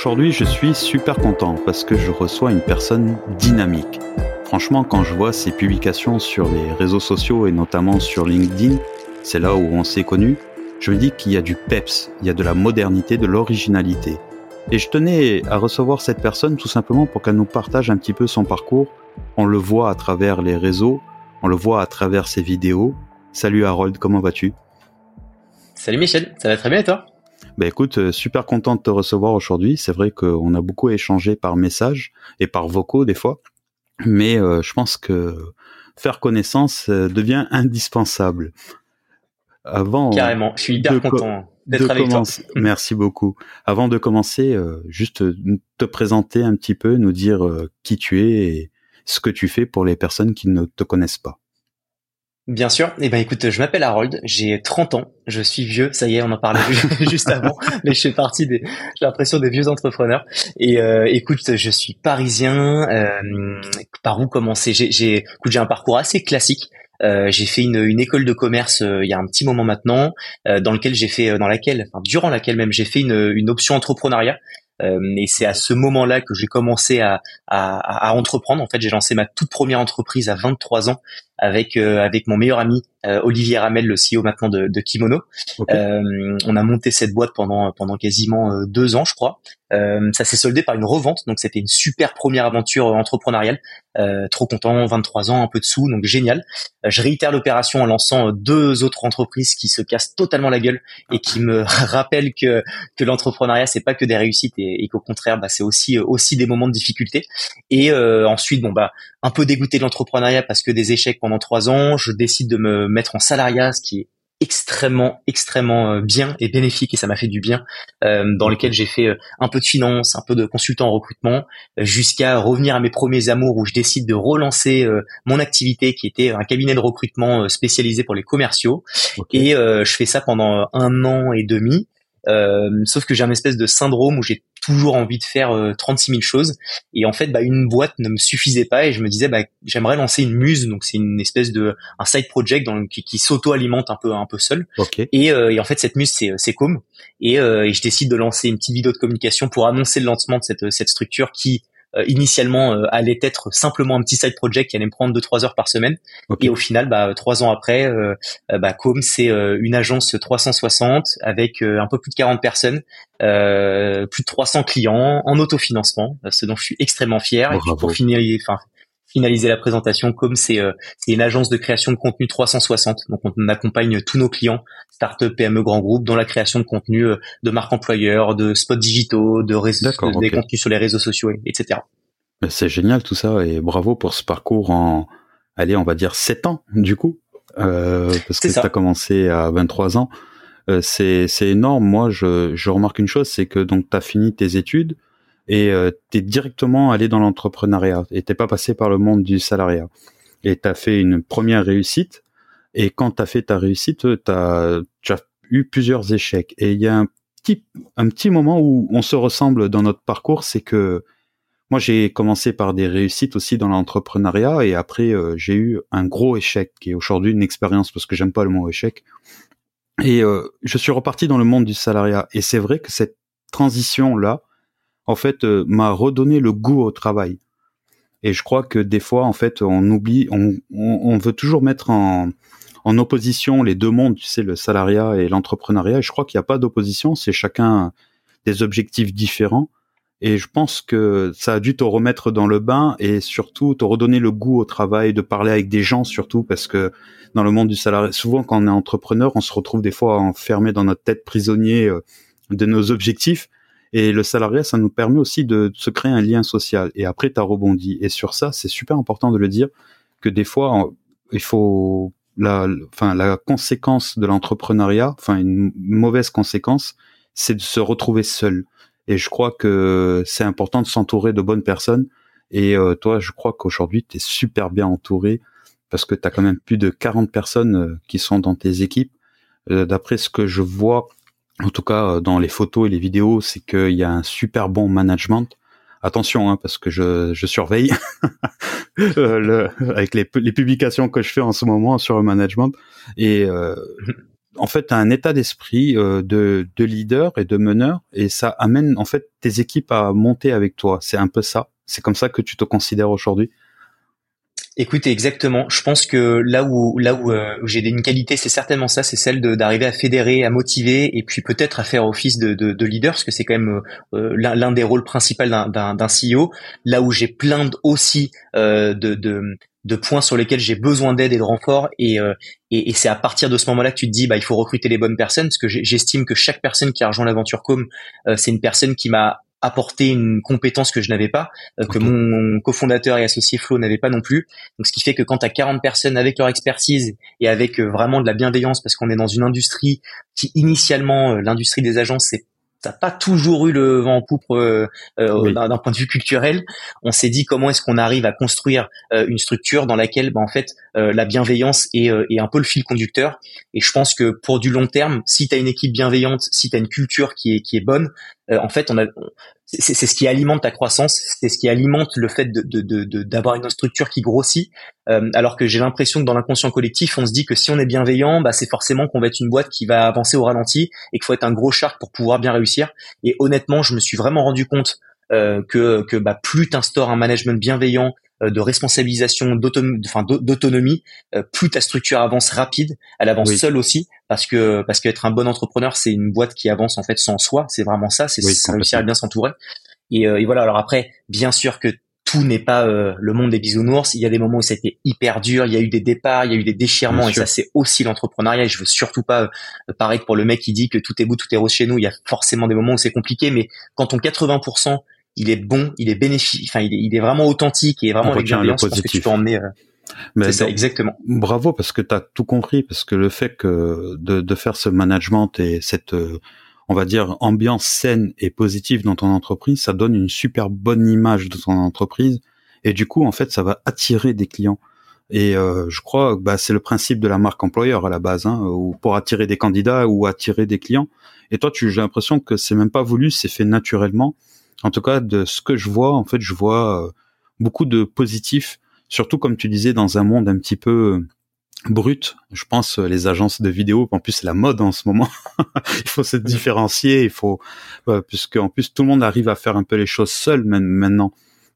Aujourd'hui, je suis super content parce que je reçois une personne dynamique. Franchement, quand je vois ses publications sur les réseaux sociaux et notamment sur LinkedIn, c'est là où on s'est connu, je me dis qu'il y a du peps, il y a de la modernité, de l'originalité. Et je tenais à recevoir cette personne tout simplement pour qu'elle nous partage un petit peu son parcours. On le voit à travers les réseaux, on le voit à travers ses vidéos. Salut Harold, comment vas-tu? Salut Michel, ça va très bien et toi? Ben écoute, euh, super content de te recevoir aujourd'hui. C'est vrai qu'on a beaucoup échangé par message et par vocaux des fois, mais euh, je pense que faire connaissance euh, devient indispensable. Avant carrément, je suis hyper content d'être avec toi. Merci beaucoup. Avant de commencer, juste te présenter un petit peu, nous dire qui tu es et ce que tu fais pour les personnes qui ne te connaissent pas. Bien sûr. Eh ben écoute, je m'appelle Harold, j'ai 30 ans, je suis vieux, ça y est, on en parlait juste avant, mais je fais partie des j'ai l'impression des vieux entrepreneurs. Et euh, écoute, je suis parisien, euh, par où commencer? J'ai j'ai écoute, j'ai un parcours assez classique. Euh, j'ai fait une, une, école de commerce il y a un petit moment maintenant, dans lequel j'ai fait, dans laquelle, enfin, durant laquelle même j'ai fait une, une option entrepreneuriat. et c'est à ce moment-là que j'ai commencé à, à, à, entreprendre. En fait, j'ai lancé ma toute première entreprise à 23 ans avec euh, avec mon meilleur ami Olivier Ramel, le CEO maintenant de, de Kimono. Euh, on a monté cette boîte pendant pendant quasiment deux ans, je crois. ça s'est soldé par une revente, donc c'était une super première aventure entrepreneuriale. trop content, 23 ans, un peu de sous, donc génial. je réitère l'opération en lançant deux autres entreprises qui se cassent totalement la gueule et qui me rappellent que que l'entrepreneuriat c'est pas que des réussites et, et qu'au contraire bah, c'est aussi aussi des moments de difficulté. Et ensuite bon bah un peu dégoûté de l'entrepreneuriat parce que des échecs pendant trois ans, je décide de me mettre en salariat, ce qui est extrêmement extrêmement euh, bien et bénéfique et ça m'a fait du bien euh, dans lequel j'ai fait euh, un peu de finance un peu de consultant en recrutement jusqu'à revenir à mes premiers amours où je décide de relancer mon activité qui était un cabinet de recrutement spécialisé pour les commerciaux. Et je fais ça pendant un an et demi sauf que j'ai un espèce de syndrome où j'ai toujours envie de faire 36 euh, 000 choses. Et en fait, bah, une boîte ne me suffisait pas et je me disais, bah, j'aimerais lancer une muse. Donc c'est une espèce de un side project dans qui, qui s'auto-alimente un peu un peu seul. Et, euh, et, en fait, cette muse c'est c'est Com. Et, euh, et je décide de lancer une petite vidéo de communication pour annoncer le lancement de cette cette structure qui initialement euh, allait être simplement un petit side project qui allait me prendre 2-3 heures par semaine. Et au final, bah, trois ans après, euh, bah, Com, c'est une agence 360 avec un peu plus de 40 personnes, plus de 300 clients en autofinancement, ce dont je suis extrêmement fier. et puis pour finir, enfin, finaliser la présentation, comme c'est euh, c'est une agence de création de contenu 360. Donc on accompagne tous nos clients, start-up, PME, grands groupes, dans la création de contenu euh, de marques employeurs, de spots digitaux, de réseaux, des contenus sur les réseaux sociaux, etc. C'est génial tout ça et bravo pour ce parcours en, allez, on va dire 7 ans du coup, euh, parce que tu as commencé à 23 ans. Euh, c'est énorme. Moi, je, je remarque une chose, c'est que donc tu as fini tes études, et euh, tu es directement allé dans l'entrepreneuriat et t'es pas passé par le monde du salariat. Et tu as fait une première réussite et quand tu as fait ta réussite, tu as, eu plusieurs échecs et il y a un petit moment où on se ressemble dans notre parcours, c'est que moi j'ai commencé par des réussites aussi dans l'entrepreneuriat et après euh, j'ai eu un gros échec qui est aujourd'hui une expérience parce que j'aime pas le mot échec. Et euh, je suis reparti dans le monde du salariat et c'est vrai que cette transition là, en fait, euh, m'a redonné le goût au travail. Et je crois que des fois, en fait, on oublie, on, veut toujours mettre en, opposition les deux mondes, tu sais, le salariat et l'entrepreneuriat. Et je crois qu'il n'y a pas d'opposition, c'est chacun des objectifs différents. Et je pense que ça a dû te remettre dans le bain et surtout te redonner le goût au travail, de parler avec des gens surtout, parce que dans le monde du salariat, souvent quand on est entrepreneur, on se retrouve des fois enfermé dans notre tête prisonnier euh, de nos objectifs. Et le salariat, ça nous permet aussi de, se créer un lien social. Et après, tu as rebondi. Et sur ça, c'est super important de le dire que des fois, il faut la, enfin, la conséquence de l'entrepreneuriat, enfin, une mauvaise conséquence, c'est de se retrouver seul. Et je crois que c'est important de s'entourer de bonnes personnes. Et euh, toi, je crois qu'aujourd'hui, tu es super bien entouré parce que tu as quand même plus de 40 personnes euh, qui sont dans tes équipes. Euh, d'après ce que je vois en tout cas euh, dans les photos et les vidéos, c'est qu'il y a un super bon management. Attention, hein, parce que je, je surveille euh, le, avec les, les, publications que je fais en ce moment sur le management. Et euh, en fait, un état d'esprit de, de leader et de meneur, et ça amène en fait tes équipes à monter avec toi. C'est un peu ça. C'est comme ça que tu te considères aujourd'hui. Écoute, exactement. Je pense que là où là où, euh, j'ai une qualité, c'est certainement ça, c'est celle d'arriver à fédérer, à motiver, et puis peut-être à faire office de, de, de leader, parce que c'est quand même euh, l'un des rôles principaux d'un CEO. Là où j'ai plein aussi euh, de, de, de points sur lesquels j'ai besoin d'aide et de renfort, et, euh, et, et c'est à partir de ce moment-là que tu te dis, bah il faut recruter les bonnes personnes, parce que j'estime que chaque personne qui a rejoint l'aventure com, c'est une personne qui m'a apporter une compétence que je n'avais pas, euh, que mon cofondateur et associé Flo n'avait pas non plus. Donc ce qui fait que quand tu as 40 personnes avec leur expertise et avec euh, vraiment de la bienveillance parce qu'on est dans une industrie qui initialement euh, l'industrie des agences c'est n'a pas toujours eu le vent en poupe euh, euh d'un point de vue culturel. On s'est dit comment est-ce qu'on arrive à construire euh, une structure dans laquelle, bah, en fait, euh, la bienveillance est, est, un peu le fil conducteur. Et je pense que pour du long terme, si tu as une équipe bienveillante, si tu as une culture qui est, qui est bonne, en fait, on a, c'est ce qui alimente ta croissance, c'est ce qui alimente le fait de d'avoir de, une structure qui grossit. Euh, alors que j'ai l'impression que dans l'inconscient collectif, on se dit que si on est bienveillant, bah, c'est forcément qu'on va être une boîte qui va avancer au ralenti et qu'il faut être un gros shark pour pouvoir bien réussir. Et honnêtement, je me suis vraiment rendu compte euh, que, que bah, plus tu instaures un management bienveillant, euh, de responsabilisation, d'autonomie, euh, plus ta structure avance rapide, elle avance seule aussi, parce que parce qu'être un bon entrepreneur, c'est une boîte qui avance en fait sans soi, c'est vraiment ça, c'est réussir à bien s'entourer. Et, euh, et, voilà. Alors après, bien sûr que tout n'est pas le monde des bisounours. Il y a des moments où ça a été hyper dur. Il y a eu des départs, il y a eu des déchirements, et ça c'est aussi l'entrepreneuriat. Et je veux surtout pas paraître pour le mec qui dit que tout est beau, tout est rose chez nous. Il y a forcément des moments où c'est compliqué, mais quand ton 80% il est bon, il est bénéfique, enfin il est, il est vraiment authentique et vraiment avec bienveillance parce que tu peux emmener. Euh, c'est ça, exactement. Bravo parce que tu as tout compris parce que le fait que de, de faire ce management et cette euh, on va dire ambiance saine et positive dans ton entreprise, ça donne une super bonne image de ton entreprise et du coup en fait ça va attirer des clients. Et euh, je crois bah, c'est le principe de la marque employeur à la base, hein, ou pour attirer des candidats ou attirer des clients. Et toi, tu j'ai l'impression que c'est même pas voulu, c'est fait naturellement en tout cas de ce que je vois, en fait, je vois euh, beaucoup de positifs, surtout comme tu disais dans un monde un petit peu euh, brut. Je pense euh, les agences de vidéo, en plus c'est la mode en ce moment. il faut se différencier, il faut puisque en plus tout le monde arrive à faire un peu les choses seul même maintenant.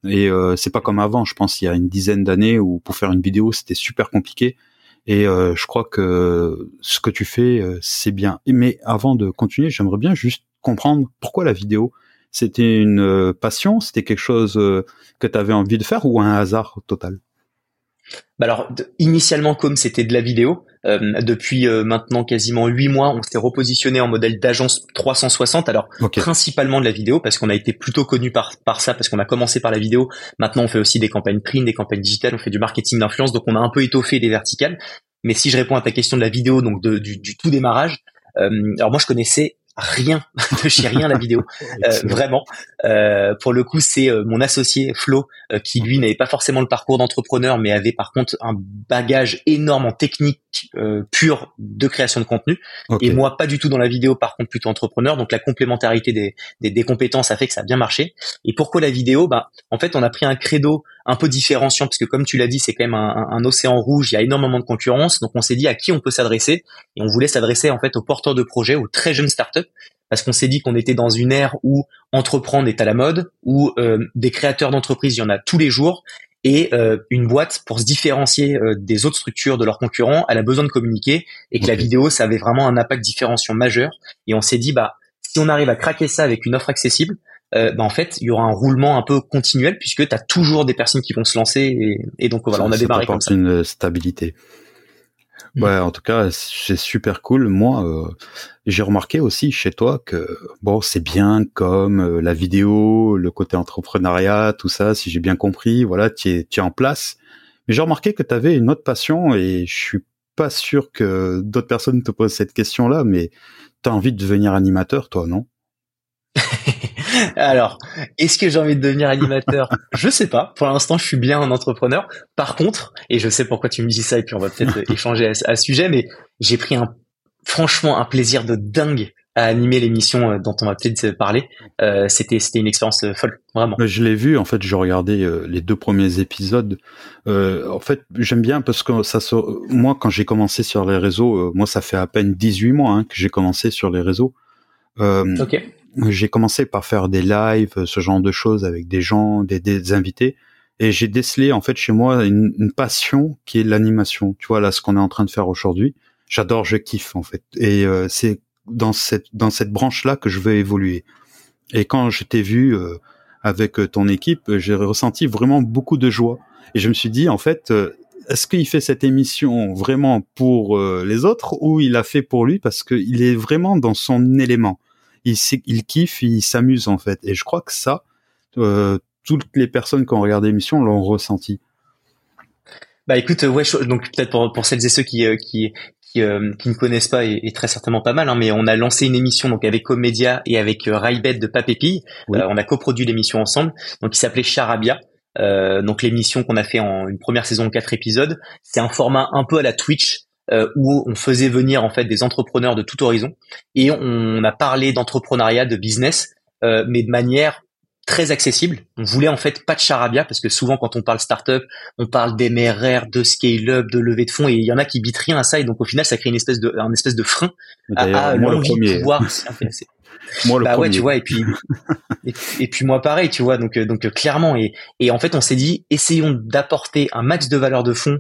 Et euh, c'est pas comme avant. Je pense il y a une dizaine d'années où pour faire une vidéo c'était super compliqué. Et je crois que ce que tu fais c'est bien. Mais avant de continuer, j'aimerais bien juste comprendre pourquoi la vidéo. C'était une euh, passion? C'était quelque chose euh, que tu avais envie de faire ou un hasard total? Bah alors initialement comme c'était de la vidéo, euh, depuis maintenant quasiment huit mois, on s'est repositionné en modèle d'agence 360. Alors principalement de la vidéo parce qu'on a été plutôt connu par par ça parce qu'on a commencé par la vidéo. Maintenant on fait aussi des campagnes print, des campagnes digitales, on fait du marketing d'influence, donc on a un peu étoffé les verticales. Mais si je réponds à ta question de la vidéo, donc du, du, tout démarrage, alors moi je connaissais rien de chez rien la vidéo. Euh, vraiment. Euh, pour le coup c'est euh, mon associé Flo qui lui n'avait pas forcément le parcours d'entrepreneur mais avait par contre un bagage énorme en technique pure de création de contenu. Et moi pas du tout dans la vidéo par contre plutôt entrepreneur. Donc la complémentarité des, des, des, compétences a fait que ça a bien marché. Et pourquoi la vidéo? Bah en fait on a pris un credo un peu différenciant parce que comme tu l'as dit c'est quand même un, un, océan rouge il y a énormément de concurrence. Donc on s'est dit à qui on peut s'adresser. Et on voulait s'adresser en fait aux porteurs de projets aux très jeunes startups. Parce qu'on s'est dit qu'on était dans une ère où entreprendre est à la mode où euh, des créateurs d'entreprises il y en a tous les jours. Et euh, une boîte pour se différencier euh, des autres structures de leurs concurrents elle a besoin de communiquer et que la vidéo ça avait vraiment un impact différenciant majeur. Et on s'est dit bah si on arrive à craquer ça avec une offre accessible euh, bah, en fait, il y aura un roulement un peu continuel puisque tu as toujours des personnes qui vont se lancer et, et donc voilà, on a démarré comme ça. une stabilité. Mm. Ouais, en tout cas, c'est super cool. Moi, euh, j'ai remarqué aussi chez toi que bon, c'est bien comme euh, la vidéo, le côté entrepreneuriat, tout ça, si j'ai bien compris, voilà, tu es, es en place. Mais j'ai remarqué que tu avais une autre passion et je suis pas sûr que d'autres personnes te posent cette question-là, mais tu as envie de devenir animateur, toi, non? Alors, est-ce que j'ai envie de devenir animateur? Je sais pas. Pour l'instant, je suis bien un entrepreneur. Par contre, et je sais pourquoi tu me dis ça, et puis on va peut-être échanger à, ce sujet, mais j'ai pris un, franchement un plaisir de dingue à animer l'émission euh, dont on va peut-être parler. Euh, c'était c'était une expérience folle, vraiment. Je l'ai vu. En fait, j'ai regardé les deux premiers épisodes. en fait, j'aime bien parce que ça, moi, quand j'ai commencé sur les réseaux, moi, ça fait à peine 18 mois hein, que j'ai commencé sur les réseaux. ok. J'ai commencé par faire des lives, ce genre de choses avec des gens, des, invités et j'ai décelé en fait chez moi une, passion qui est l'animation. Tu vois là ce qu'on est en train de faire aujourd'hui. J'adore, je kiffe en fait. Et euh, c'est dans cette dans cette branche là que je veux évoluer. Et quand je t'ai vu euh, avec euh, ton équipe, j'ai ressenti vraiment beaucoup de joie. Et je me suis dit en fait, est-ce qu'il fait cette émission vraiment pour les autres ou il a fait pour lui parce qu'il est vraiment dans son élément? Il, il kiffe, il s'amuse en fait. Et je crois que ça, toutes les personnes qui ont regardé l'émission l'ont ressenti. Bah écoute, ouais, donc peut-être pour, pour celles et ceux qui euh, qui qui, euh, qui ne connaissent pas et, très certainement pas mal, hein, mais on a lancé une émission donc avec Comédia et avec euh, Raibet de Papépille. on a coproduit l'émission ensemble, donc qui s'appelait Charabia. donc l'émission qu'on a fait en une première saison de quatre épisodes, c'est un format un peu à la Twitch où on faisait venir en fait des entrepreneurs de tout horizon. Et on a parlé d'entrepreneuriat, de business, mais de manière très accessible. On voulait en fait pas de charabia parce que souvent quand on parle startup, on parle d'MRR, de scale-up, de levée de fonds et il y en a qui bitent rien à ça et donc au final ça crée une espèce de un espèce de frein à, l'envie de pouvoir Moi le bah ouais, tu vois et puis et, puis moi pareil, tu vois donc donc clairement et et en fait on s'est dit essayons d'apporter un max de valeur de fonds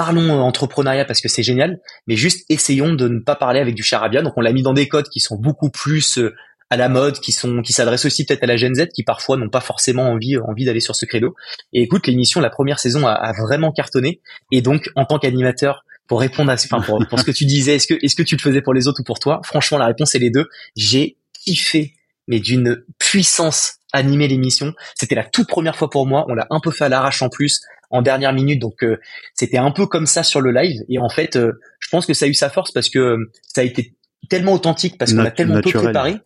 parlons entrepreneuriat parce que c'est génial, mais juste essayons de ne pas parler avec du charabia. Donc on l'a mis dans des codes qui sont beaucoup plus euh, à la mode, qui sont, qui s'adressent aussi peut-être à la Gen Z, qui parfois n'ont pas forcément envie, envie d'aller sur ce credo. Et écoute, l'émission, la première saison a, vraiment cartonné. Et donc, en tant qu'animateur, pour répondre à, enfin, pour, pour ce que tu disais, est-ce que, est-ce que tu le faisais pour les autres ou pour toi? Franchement, la réponse est les deux. J'ai kiffé, mais d'une puissance animer l'émission. C'était la toute première fois pour moi. On l'a un peu fait à l'arrache en plus, en dernière minute. Donc euh, c'était un peu comme ça sur le live. Et en fait, euh, je pense que ça a eu sa force parce que euh, ça a été tellement authentique parce qu'on a tellement peu préparé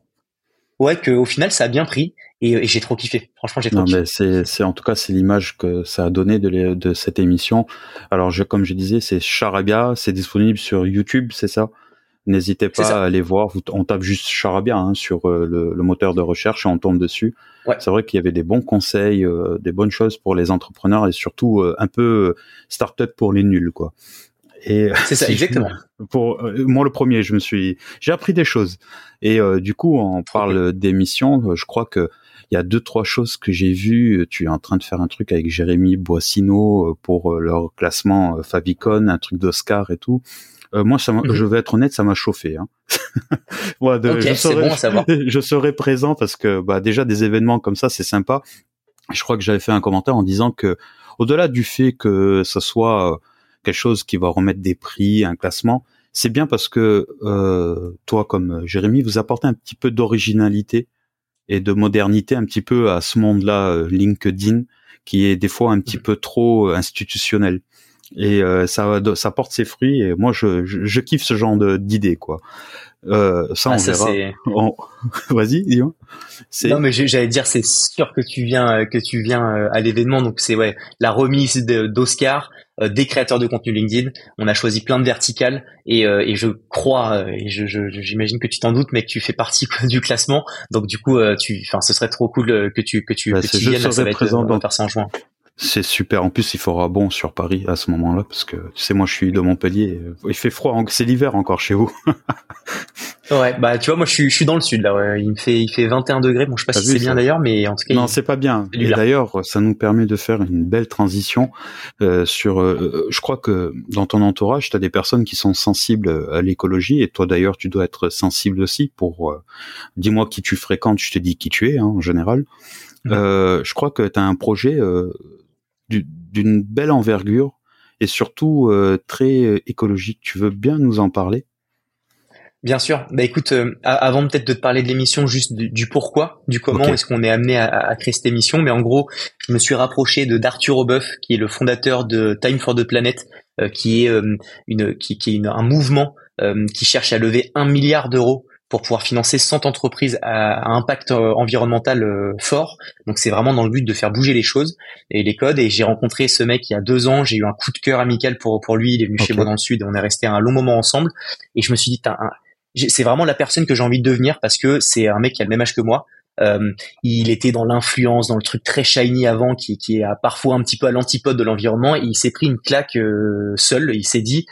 ouais, qu'au final, ça a bien pris et, j'ai trop kiffé. Franchement, j'ai trop non, Mais c'est, c'est en tout cas, c'est l'image que ça a donné de, de cette émission. Alors, je, comme je disais, c'est Charabia, c'est disponible sur YouTube, c'est ça? N'hésitez pas à aller voir. On tape juste Charabia hein, sur euh, le, moteur de recherche et on tombe dessus. Ouais. C'est vrai qu'il y avait des bons conseils, euh, des bonnes choses pour les entrepreneurs et surtout euh, un peu start-up pour les nuls, quoi. Et c'est ça, exactement. pour euh, moi, le premier, je me suis, j'ai appris des choses. Et euh, du coup, on parle d'émissions. Euh, je crois que il y a deux trois choses que j'ai vues. Tu es en train de faire un truc avec Jérémy Boissino pour leur classement Fabicon, un truc d'Oscar et tout. Moi, ça mhm. je vais être honnête, ça m'a chauffé. Hein. de, je, serai, bon je serai présent parce que bah, déjà des événements comme ça, c'est sympa. Je crois que j'avais fait un commentaire en disant que au-delà du fait que ce soit quelque chose qui va remettre des prix, un classement, c'est bien parce que euh, toi, comme Jérémy, vous apportez un petit peu d'originalité et de modernité un petit peu à ce monde-là, euh, LinkedIn, qui est des fois un petit peu trop institutionnel. Et euh, ça, ça porte ses fruits. Et moi, je, je, kiffe ce genre d'idées, quoi. Euh, ça, ah, on verra. Vas-y, dis-moi. Non, mais j'allais dire, c'est sûr que tu viens, que tu viens à l'événement. Donc c'est ouais, la remise d'Oscar, euh, des créateurs de contenu LinkedIn. On a choisi plein de verticales et, euh, et je crois euh, et je, j'imagine que tu t'en doutes, mais que tu fais partie du classement. Donc du coup, tu, enfin, ce serait trop cool que tu que tu, bah, que tu viennes. Ça va être, présent dans... faire ça en juin. C'est super. En plus, il fera bon sur Paris à ce moment-là, parce que tu sais, moi, je suis de Montpellier. Il fait froid. C'est l'hiver encore chez vous. ouais, bah tu vois, moi, je suis, je suis dans le sud là. Ouais. Il me fait, il fait 21 degrés. Bon, je sais pas si c'est bien d'ailleurs, mais en tout cas. Non, c'est pas bien. Et d'ailleurs, ça nous permet de faire une belle transition euh, sur. Euh, je crois que dans ton entourage, tu as des personnes qui sont sensibles à l'écologie, et toi d'ailleurs, tu dois être sensible aussi. Pour euh, dis-moi qui tu fréquentes, je te dis qui tu es hein, en général. Mmh. Euh, je crois que tu as un projet euh, d'une belle envergure et surtout euh, très euh, écologique. Tu veux bien nous en parler? Bien sûr. Bah écoute, euh, avant peut-être de te parler de l'émission, juste du, pourquoi, du comment est-ce qu'on est amené à, créer cette émission. Mais en gros, je me suis rapproché de d'Arthur Aubeuf, qui est le fondateur de Time for the Planet, qui est une qui, qui est un mouvement qui cherche à lever un milliard d'euros pour pouvoir financer 100 entreprises à, impact euh, environnemental euh, fort. Donc c'est vraiment dans le but de faire bouger les choses et les codes. Et j'ai rencontré ce mec il y a deux ans. J'ai eu un coup de cœur amical pour pour lui. Il est venu chez moi dans le sud et on est resté un long moment ensemble. Et je me suis dit, c'est vraiment la personne que j'ai envie de devenir parce que c'est un mec qui a le même âge que moi. Euh, il était dans l'influence, dans le truc très shiny avant, qui, qui est parfois un petit peu à l'antipode de l'environnement. Et il s'est pris une claque euh, seul. il s'est dit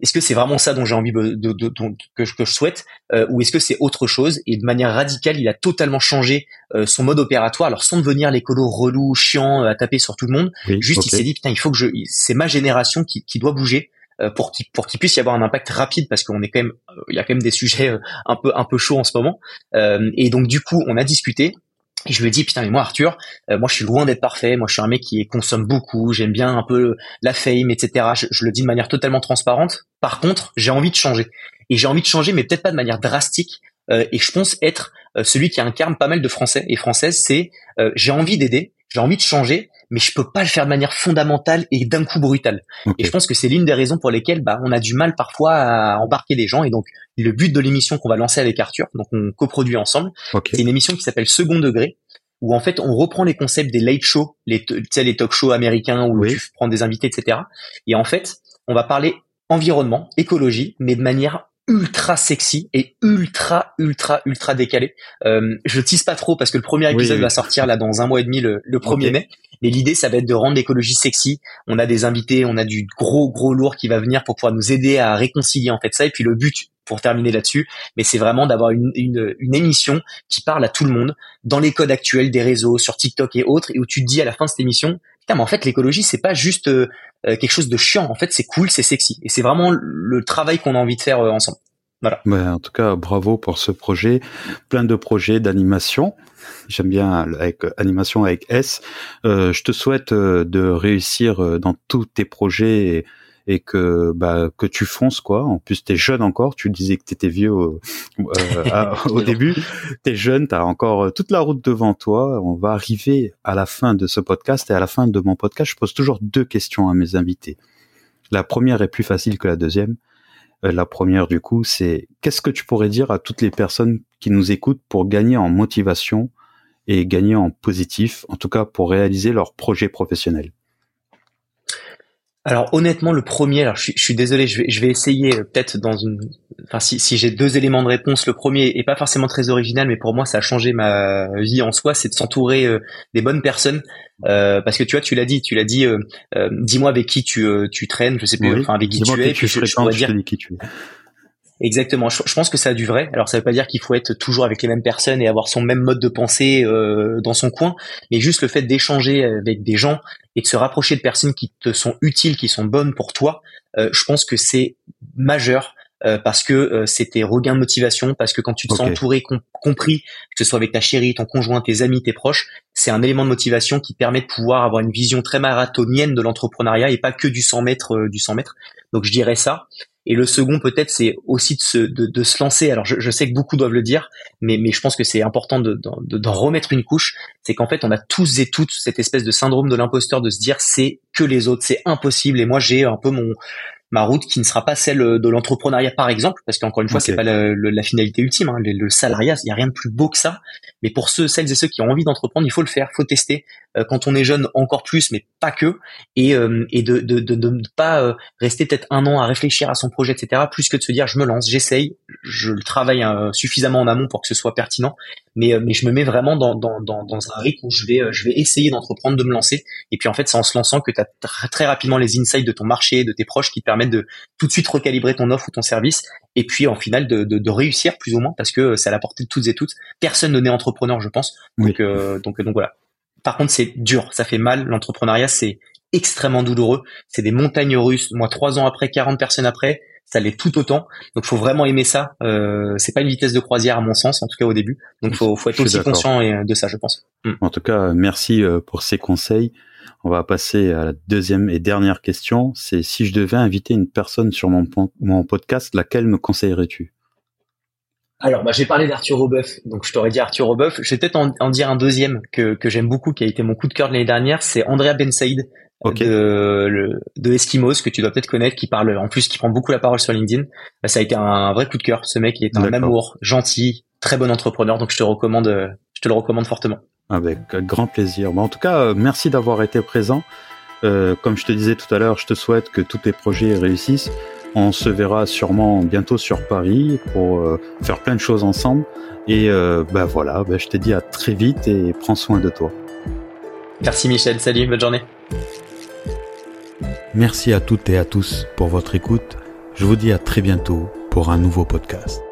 est-ce que c'est vraiment ça dont j'ai envie de, de, de, que, je, que je souhaite euh, ou est-ce que c'est autre chose et de manière radicale il a totalement changé euh, son mode opératoire? Alors sans devenir l'écolo relou chiant à taper sur tout le monde juste il s'est dit putain il faut que je c'est ma génération qui, qui doit bouger euh, pour qu'il pour qu'il puisse y avoir un impact rapide parce qu'on est quand même il y a quand même des sujets un peu un peu chauds en ce moment. Et donc du coup on a discuté et je me dis putain mais moi Arthur, euh, moi je suis loin d'être parfait, moi je suis un mec qui consomme beaucoup, j'aime bien un peu la fame, etc. Je, le dis de manière totalement transparente. Par contre, j'ai envie de changer. Et j'ai envie de changer, mais peut-être pas de manière drastique. Euh, et je pense être euh, celui qui incarne pas mal de Français et Françaises, c'est j'ai envie d'aider, j'ai envie de changer, mais je peux pas le faire de manière fondamentale et d'un coup brutale. Et je pense que c'est l'une des raisons pour lesquelles bah, on a du mal parfois à embarquer des gens. Et donc le but de l'émission qu'on va lancer avec Arthur, donc on coproduit ensemble, c'est une émission qui s'appelle Second Degré, où en fait on reprend les concepts des late shows, les, les talk shows américains où tu prends des invités, etc. Et en fait, on va parler environnement, écologie, mais de manière ultra sexy et ultra ultra ultra décalé. Euh, je tease pas trop parce que le premier épisode va sortir là dans un mois et demi le, le 1er mai. Mais l'idée ça va être de rendre l'écologie sexy. On a des invités, on a du gros gros lourd qui va venir pour pouvoir nous aider à réconcilier en fait ça. Et puis le but pour terminer là-dessus, mais c'est vraiment d'avoir une, une, une, émission qui parle à tout le monde dans les codes actuels des réseaux, sur TikTok et autres, et où tu te dis à la fin de cette émission, mais en fait l'écologie c'est pas juste euh, euh, quelque chose de chiant, en fait c'est cool, c'est sexy, et c'est vraiment le travail qu'on a envie de faire euh, ensemble. Voilà. en tout cas, bravo pour ce projet, plein de projets d'animation. J'aime bien avec animation avec S. je te souhaite de réussir dans tous tes projets et que bah que tu fonces quoi. En plus, t'es jeune encore. Tu disais que t'étais vieux au, euh, au début. T'es jeune, t'as encore euh, toute la route devant toi. On va arriver à la fin de ce podcast et à la fin de mon podcast, je pose toujours deux questions à mes invités. La première est plus facile que la deuxième. Euh, la première, du coup, c'est qu'est-ce que tu pourrais dire à toutes les personnes qui nous écoutent pour gagner en motivation et gagner en positif, en tout cas pour réaliser leur projet professionnel? Alors honnêtement, le premier, alors je suis, désolé, je vais, je vais essayer euh, peut-être dans une, enfin si, si j'ai deux éléments de réponse, le premier est pas forcément très original, mais pour moi ça a changé ma vie en soi, c'est de s'entourer euh, des bonnes personnes, euh, parce que tu vois, tu l'as dit, tu l'as dit, dis-moi avec qui tu, tu traînes, je sais plus, enfin avec qui tu es, je, dire qui tu es. Exactement. Je, pense que ça a du vrai. Alors ça veut pas dire qu'il faut être toujours avec les mêmes personnes et avoir son même mode de pensée euh, dans son coin, mais juste le fait d'échanger avec des gens et de se rapprocher de personnes qui te sont utiles, qui sont bonnes pour toi, euh, je pense que c'est majeur. Euh, parce que c'est tes regains de motivation, parce que quand tu te sens entouré, compris, que ce soit avec ta chérie, ton conjoint, tes amis, tes proches, c'est un élément de motivation qui permet de pouvoir avoir une vision très marathonienne de l'entrepreneuriat et pas que du 100 mètres, du 100 mètres. Donc je dirais ça. Et le second, peut-être, c'est aussi de se, de, de, se lancer. Alors, je, je, sais que beaucoup doivent le dire, mais, mais je pense que c'est important d'en de, de, remettre une couche. C'est qu'en fait, on a tous et toutes cette espèce de syndrome de l'imposteur de se dire c'est que les autres, c'est impossible. Et moi, j'ai un peu mon ma route qui ne sera pas celle de l'entrepreneuriat par exemple parce qu'encore une fois c'est pas la, la, finalité ultime hein. le, salariat il y a rien de plus beau que ça mais pour ceux celles et ceux qui ont envie d'entreprendre il faut le faire faut tester. Euh, quand on est jeune encore plus mais pas que. Et euh, et de de, de, de, pas euh, rester peut-être un an à réfléchir à son projet etc plus que de se dire je me lance j'essaye je le travaille suffisamment en amont pour que ce soit pertinent. Mais mais je me mets vraiment dans dans dans, dans un rythme où je vais je vais essayer d'entreprendre de me lancer. Et puis en fait c'est en se lançant que tu as très rapidement les insights de ton marché de tes proches qui te permettent de tout de suite recalibrer ton offre ou ton service et puis en final de, de, réussir plus ou moins parce que c'est à la portée de toutes et toutes. Personne ne naît entrepreneur, je pense. Donc, euh, donc, donc voilà. Par contre, c'est dur, ça fait mal. L'entrepreneuriat, c'est extrêmement douloureux. C'est des montagnes russes. Moi, trois ans après, 40 personnes après, ça l'est tout autant. Donc, faut vraiment aimer ça. Euh, c'est pas une vitesse de croisière à mon sens, en tout cas au début. Donc, faut, faut être aussi conscient de ça, je pense. Hmm. En tout cas, merci euh, pour ces conseils. On va passer à la deuxième et dernière question. C'est si je devais inviter une personne sur mon, mon podcast, laquelle me conseillerais-tu? Alors, bah, j'ai parlé d'Arthur Robeuf, donc je t'aurais dit Arthur Robeuf. Je vais peut-être en, dire un deuxième que, j'aime beaucoup, qui a été mon coup de cœur de l'année dernière, c'est Andrea Ben Saïd de, de Eskimos, que tu dois peut-être connaître, qui parle, en plus, qui prend beaucoup la parole sur LinkedIn. Bah, ça a été un, vrai coup de cœur. Ce mec, il est un amour, gentil, très bon entrepreneur, donc je te recommande, je te le recommande fortement. Avec grand plaisir. en tout cas, euh, merci d'avoir été présent. Euh, comme je te disais tout à l'heure, je te souhaite que tous tes projets réussissent. On se verra sûrement bientôt sur Paris pour faire plein de choses ensemble. Et ben voilà, ben je te dis à très vite et prends soin de toi. Merci Michel, salut, bonne journée. Merci à toutes et à tous pour votre écoute. Je vous dis à très bientôt pour un nouveau podcast.